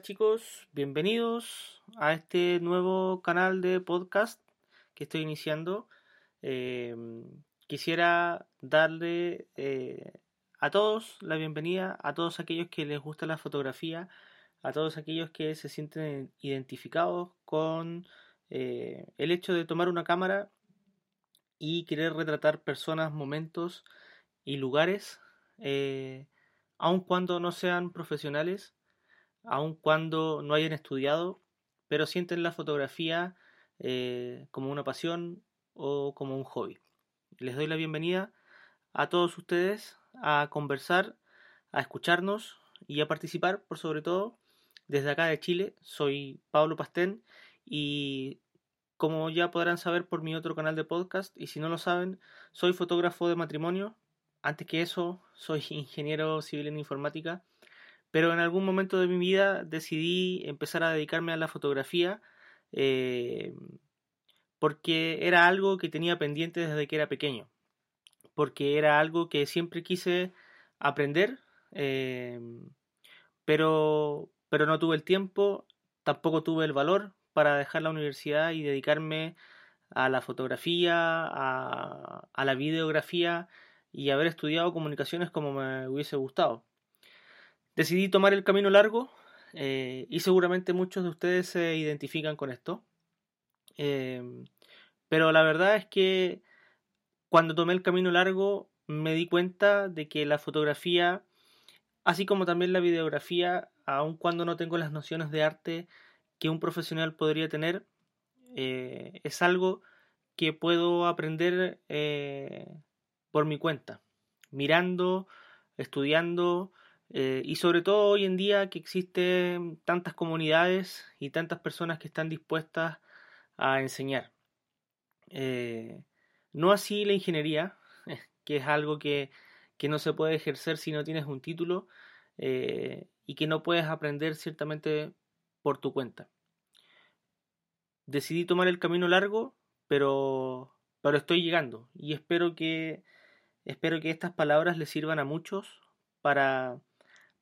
Chicos, bienvenidos a este nuevo canal de podcast que estoy iniciando. Eh, quisiera darle eh, a todos la bienvenida, a todos aquellos que les gusta la fotografía, a todos aquellos que se sienten identificados con eh, el hecho de tomar una cámara y querer retratar personas, momentos y lugares, aun cuando no sean profesionales aun cuando no hayan estudiado, pero sienten la fotografía eh, como una pasión o como un hobby. Les doy la bienvenida a todos ustedes a conversar, a escucharnos y a participar, por sobre todo, desde acá de Chile. Soy Pablo Pastén y como ya podrán saber por mi otro canal de podcast, y si no lo saben, soy fotógrafo de matrimonio. Antes que eso, soy ingeniero civil en informática pero en algún momento de mi vida decidí empezar a dedicarme a la fotografía eh, porque era algo que tenía pendiente desde que era pequeño, porque era algo que siempre quise aprender, eh, pero, pero no tuve el tiempo, tampoco tuve el valor para dejar la universidad y dedicarme a la fotografía, a, a la videografía y haber estudiado comunicaciones como me hubiese gustado. Decidí tomar el camino largo eh, y seguramente muchos de ustedes se identifican con esto. Em, pero la verdad es que cuando tomé el camino largo me di cuenta de que la fotografía, así como también la videografía, aun cuando no tengo las nociones de arte que un profesional podría tener, eh, es algo que puedo aprender eh, por mi cuenta, mirando, estudiando, eh, y sobre todo hoy en día que existen tantas comunidades y tantas personas que están dispuestas a enseñar. Eh, no así la ingeniería, que es algo que, no se puede ejercer si no tienes un título eh, y que no puedes aprender ciertamente por tu cuenta. Decidí tomar el camino largo, pero, pero estoy llegando y espero que, espero que estas palabras les sirvan a muchos para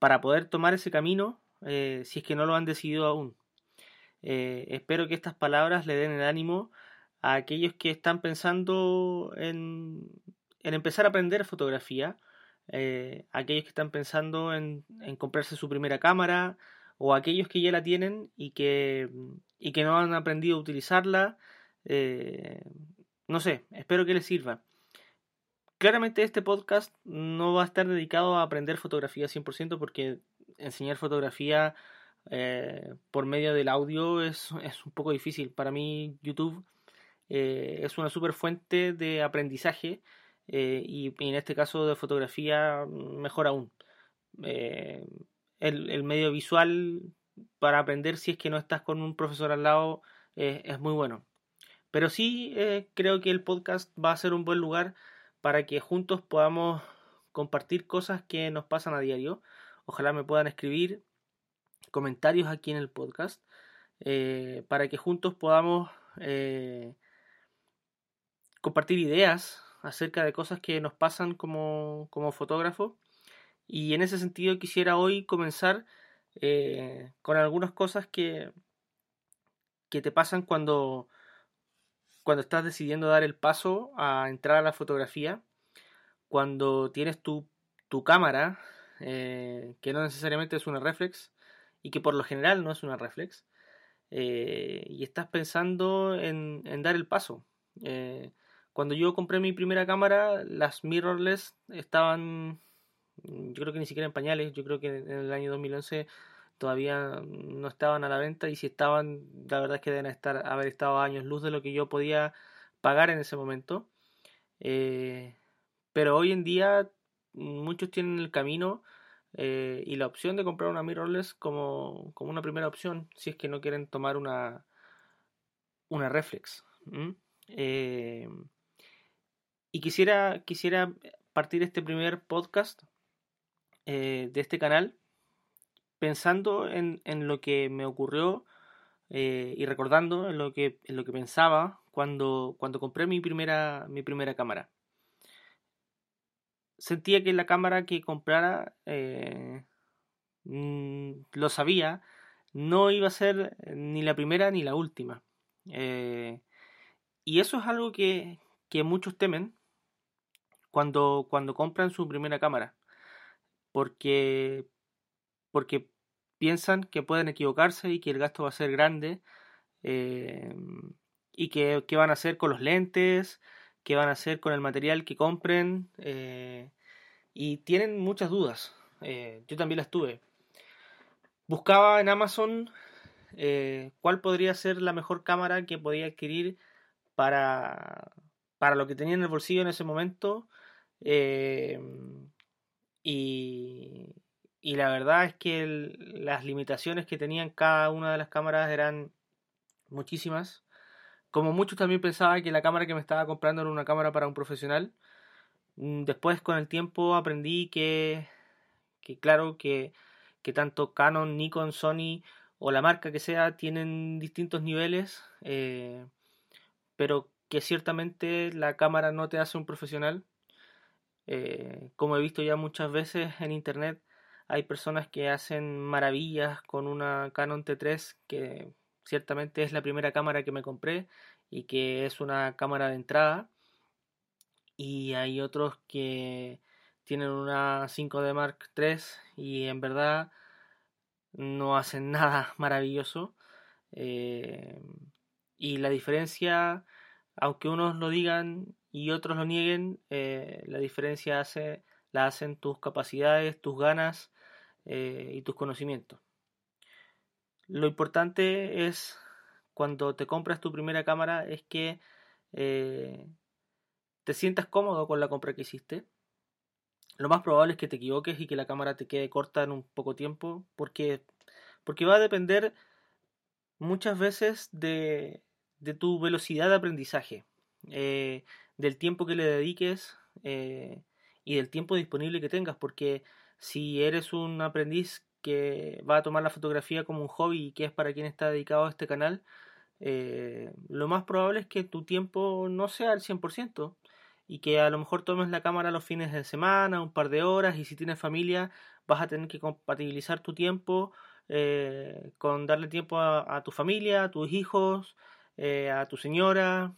para poder tomar ese camino eh, si es que no lo han decidido aún. Eh, espero que estas palabras le den el ánimo a aquellos que están pensando en, empezar a aprender fotografía, eh, aquellos que están pensando en, comprarse su primera cámara o aquellos que ya la tienen y que, y que no han aprendido a utilizarla. no sé, espero que les sirva. Claramente este podcast no va a estar dedicado a aprender fotografía 100% porque enseñar fotografía eh, por medio del audio es, un poco difícil. Para mí YouTube eh, es una super fuente de aprendizaje eh, y, en este caso de fotografía mejor aún. El, medio visual para aprender si es que no estás con un profesor al lado es muy bueno. Pero sí creo que el podcast va a ser un buen lugar para que juntos podamos compartir cosas que nos pasan a diario. Ojalá me puedan escribir comentarios aquí en el podcast eh, para que juntos podamos eh, compartir ideas acerca de cosas que nos pasan como, como fotógrafos. Y en ese sentido quisiera hoy comenzar eh, con algunas cosas que, que te pasan cuando cuando estás decidiendo dar el paso a entrar a la fotografía, cuando tienes tu, cámara, eh, que no necesariamente es una reflex, y que por lo general no es una reflex, eh, y estás pensando en, dar el paso. Eh, cuando yo compré mi primera cámara, las mirrorless estaban, yo creo que ni siquiera en pañales, yo creo que en el año 2011 todavía no estaban a la venta y si estaban, la verdad es que deben estar, haber estado años luz de lo que yo podía pagar en ese momento. Eh, pero hoy en día muchos tienen el camino eh, y la opción de comprar una mirrorless como, como, una primera opción si es que no quieren tomar una, una reflex. Eh, y quisiera, quisiera partir este primer podcast de este canal pensando en, lo que me ocurrió eh, y recordando en lo que, en lo que pensaba cuando, cuando compré mi primera, mi primera cámara. Sentía que la cámara que comprara eh, mm, lo sabía, no iba a ser ni la primera ni la última. Eh, y eso es algo que, que muchos temen cuando, cuando compran su primera cámara. Porque, porque piensan que pueden equivocarse y que el gasto va a ser grande. Eh, y que, van a hacer con los lentes, qué van a hacer con el material que compren. Eh, y tienen muchas dudas. Eh, yo también las tuve. Buscaba en Amazon cuál podría ser la mejor cámara que podía adquirir para, para lo que tenía en el bolsillo en ese momento. y, y la verdad es que las limitaciones que tenían cada una de las cámaras eran muchísimas. Como muchos también pensaba que la cámara que me estaba comprando era una cámara para un profesional. Mm, después con el tiempo aprendí que, que claro, que, que tanto Canon, Nikon, Sony o la marca que sea tienen distintos niveles, eh, pero que ciertamente la cámara no te hace un profesional. Eh, como he visto ya muchas veces en internet, hay personas que hacen maravillas con una Canon T3 que ciertamente es la primera cámara que me compré y que es una cámara de entrada. Y hay otros que tienen una 5D Mark III y en verdad no hacen nada maravilloso. Eh, y la diferencia, aunque unos lo digan y otros lo nieguen, eh, la diferencia hace, la hacen tus capacidades, tus ganas eh, y tus conocimientos. Lo importante es cuando te compras tu primera cámara es que eh, te sientas cómodo con la compra que hiciste. Lo más probable es que te equivoques y que la cámara te quede corta en un poco tiempo porque, porque va a depender muchas veces de, de tu velocidad de aprendizaje, eh, del tiempo que le dediques y del tiempo disponible que tengas porque si eres un aprendiz que va a tomar la fotografía como un hobby y que es para quien está dedicado a este canal, eh, lo más probable es que tu tiempo no sea el 100% y que a lo mejor tomes la cámara los fines de semana, un par de horas y si tienes familia vas a tener que compatibilizar tu tiempo eh, con darle tiempo a, tu familia, a tus hijos, eh, a tu señora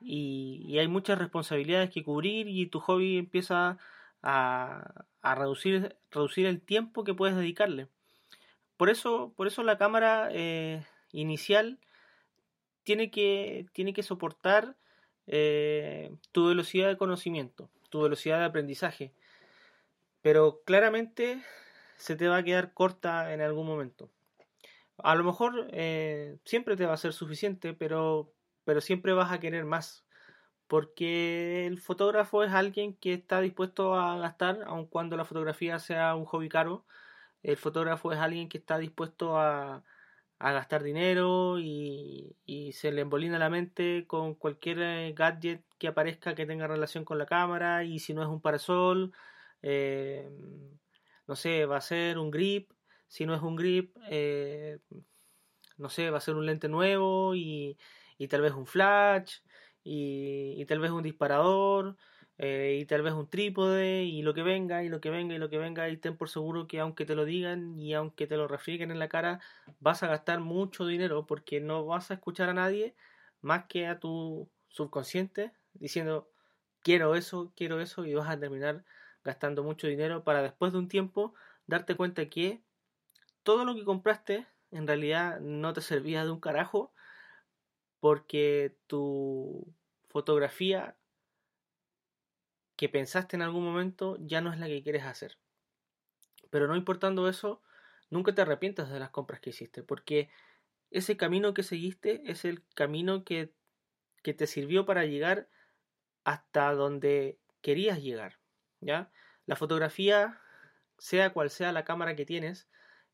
y, y, hay muchas responsabilidades que cubrir y tu hobby empieza a, reducir, reducir el tiempo que puedes dedicarle. Por eso, por eso la cámara eh, inicial tiene que, tiene que soportar eh, tu velocidad de conocimiento, tu velocidad de aprendizaje. Pero claramente se te va a quedar corta en algún momento. A lo mejor eh, siempre te va a ser suficiente, pero, pero siempre vas a querer más porque el fotógrafo es alguien que está dispuesto a gastar, aun cuando la fotografía sea un hobby caro. El fotógrafo es alguien que está dispuesto a, gastar dinero y, se le embolina la mente con cualquier eh, gadget que aparezca que tenga relación con la cámara y si no es un parasol, eh, no sé, va a ser un grip, si no es un grip, eh, no sé, va a ser un lente nuevo y, y tal vez un flash y, tal vez un disparador eh, y tal vez un trípode y lo que venga y lo que venga y lo que venga y ten por seguro que aunque te lo digan y aunque te lo refrieguen en la cara vas a gastar mucho dinero porque no vas a escuchar a nadie más que a tu subconsciente diciendo quiero eso, quiero eso y vas a terminar gastando mucho dinero para después de un tiempo darte cuenta que todo lo que compraste en realidad no te servía de un carajo porque tu fotografía que pensaste en algún momento ya no es la que quieres hacer. Pero no importando eso, nunca te arrepientas de las compras que hiciste, porque ese camino que seguiste es el camino que, que te sirvió para llegar hasta donde querías llegar. ¿ya? La fotografía, sea cual sea la cámara que tienes,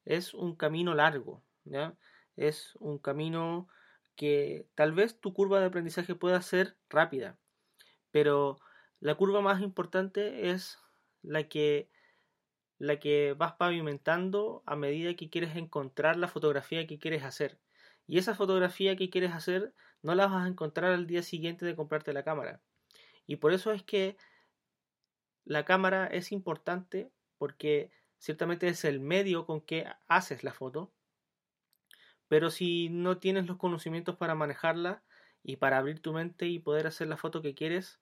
es un camino largo. ¿ya? Es un camino que tal vez tu curva de aprendizaje pueda ser rápida, pero la curva más importante es la que la que vas pavimentando a medida que quieres encontrar la fotografía que quieres hacer. Y esa fotografía que quieres hacer no la vas a encontrar al día siguiente de comprarte la cámara. Y por eso es que la cámara es importante porque ciertamente es el medio con que haces la foto, pero si no tienes los conocimientos para manejarla y para abrir tu mente y poder hacer la foto que quieres,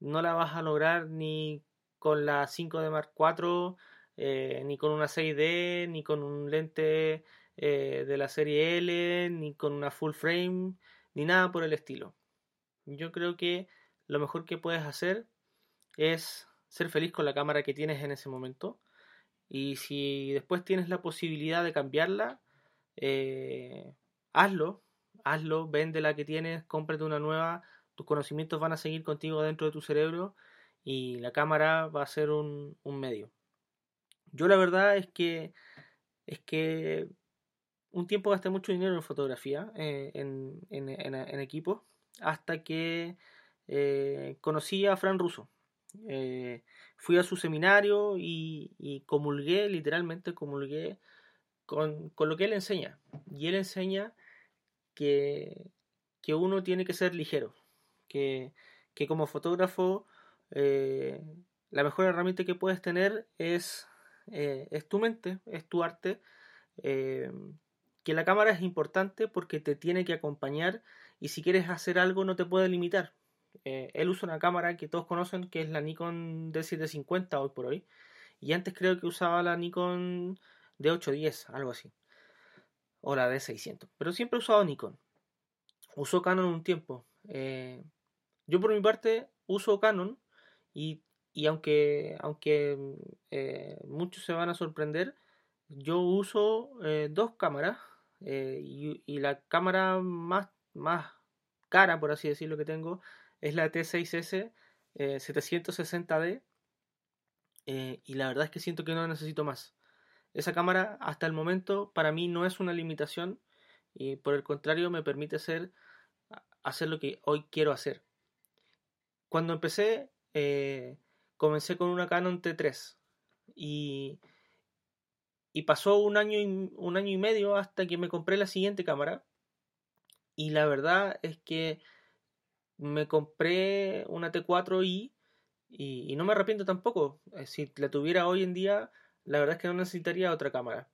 no la vas a lograr ni con la 5D Mark IV, eh, ni con una 6D, ni con un lente eh, de la serie L, ni con una full frame, ni nada por el estilo. Yo creo que lo mejor que puedes hacer es ser feliz con la cámara que tienes en ese momento. Y si después tienes la posibilidad de cambiarla, eh, hazlo, hazlo, vende la que tienes, cómprate una nueva, tus conocimientos van a seguir contigo dentro de tu cerebro y la cámara va a ser un, medio. Yo la verdad es que es que un tiempo gasté mucho dinero en fotografía, eh, en, en, en, equipo, hasta que eh, conocí a Fran Russo. fui a su seminario y comulgué, literalmente comulgué con, lo que él enseña. Y él enseña que, que uno tiene que ser ligero, que, que como fotógrafo eh, la mejor herramienta que puedes tener es, eh, es tu mente, es tu arte. Eh, que la cámara es importante porque te tiene que acompañar y si quieres hacer algo no te puede limitar. él usa una cámara que todos conocen que es la Nikon D750 hoy por hoy. Y antes creo que usaba la Nikon de 810, algo así. O la de 600. Pero siempre he usado Nikon. Uso Canon un tiempo. Eh, yo por mi parte uso Canon y, aunque, aunque eh, muchos se van a sorprender, yo uso eh, dos cámaras y, y, la cámara más, más cara, por así decirlo, que tengo es la T6S 760D y la verdad es que siento que no necesito más. Esa cámara hasta el momento para mí no es una limitación y por el contrario me permite hacer, hacer lo que hoy quiero hacer. Cuando empecé, eh, comencé con una Canon T3 y, y pasó un año, y, un año y medio hasta que me compré la siguiente cámara y la verdad es que me compré una T4i y, y no me arrepiento tampoco. Si la tuviera hoy en día la verdad es que no necesitaría otra cámara.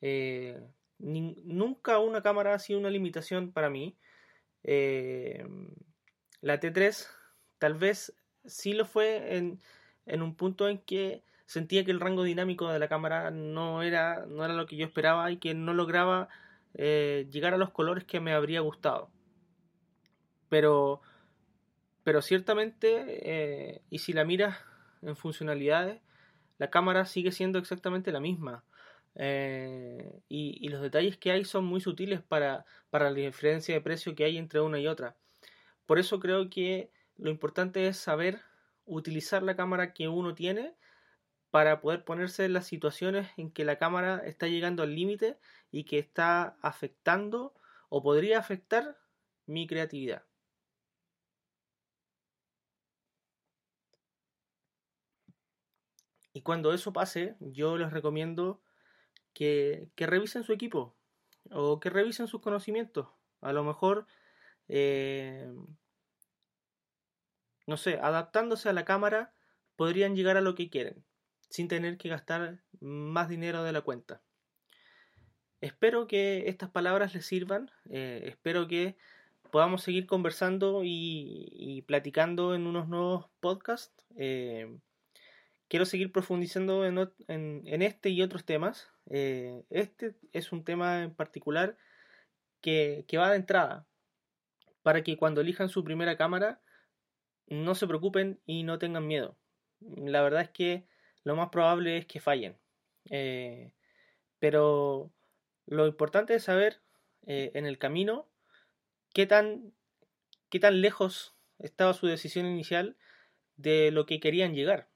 Eh, nunca una cámara ha sido una limitación para mí. Eh, la T3 tal vez sí lo fue en, en, un punto en que sentía que el rango dinámico de la cámara no era, no era lo que yo esperaba y que no lograba eh, llegar a los colores que me habría gustado. Pero, pero ciertamente, y si la miras en funcionalidades, la cámara sigue siendo exactamente la misma. Eh, y, los detalles que hay son muy sutiles para, para la diferencia de precio que hay entre una y otra. Por eso creo que lo importante es saber utilizar la cámara que uno tiene para poder ponerse en las situaciones en que la cámara está llegando al límite y que está afectando o podría afectar mi creatividad. Y cuando eso pase, yo les recomiendo que, revisen su equipo o que revisen sus conocimientos. A lo mejor, eh, no sé, adaptándose a la cámara, podrían llegar a lo que quieren, sin tener que gastar más dinero de la cuenta. Espero que estas palabras les sirvan, eh, espero que podamos seguir conversando y, platicando en unos nuevos podcasts. Eh, quiero seguir profundizando en, este y otros temas. Eh, este es un tema en particular que, va de entrada, para que cuando elijan su primera cámara no se preocupen y no tengan miedo. La verdad es que lo más probable es que fallen. Eh, pero lo importante es saber eh, en el camino qué tan, qué tan lejos estaba su decisión inicial de lo que querían llegar.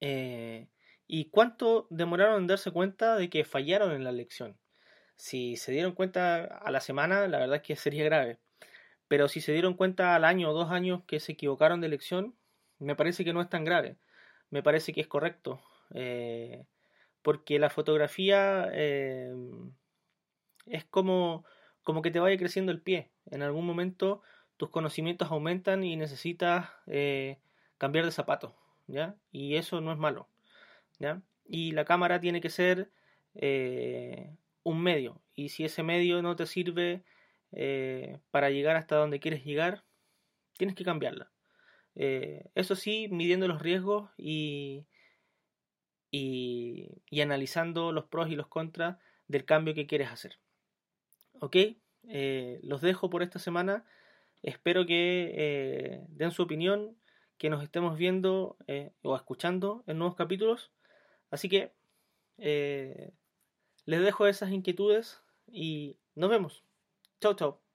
Eh, ¿Y cuánto demoraron en darse cuenta de que fallaron en la elección? Si se dieron cuenta a la semana, la verdad es que sería grave. Pero si se dieron cuenta al año o dos años que se equivocaron de elección, me parece que no es tan grave. Me parece que es correcto. Eh, porque la fotografía eh, es como, como que te vaya creciendo el pie. En algún momento tus conocimientos aumentan y necesitas cambiar de zapato. Y eso no es malo, y la cámara tiene que ser eh, un medio. Y si ese medio no te sirve eh, para llegar hasta donde quieres llegar, tienes que cambiarla. Eh, eso sí, midiendo los riesgos y, y, analizando los pros y los contras del cambio que quieres hacer. ¿Ok? los dejo por esta semana. Espero que den su opinión, que nos estemos viendo o escuchando en nuevos capítulos. Así que les dejo esas inquietudes y nos vemos. Chau, chau.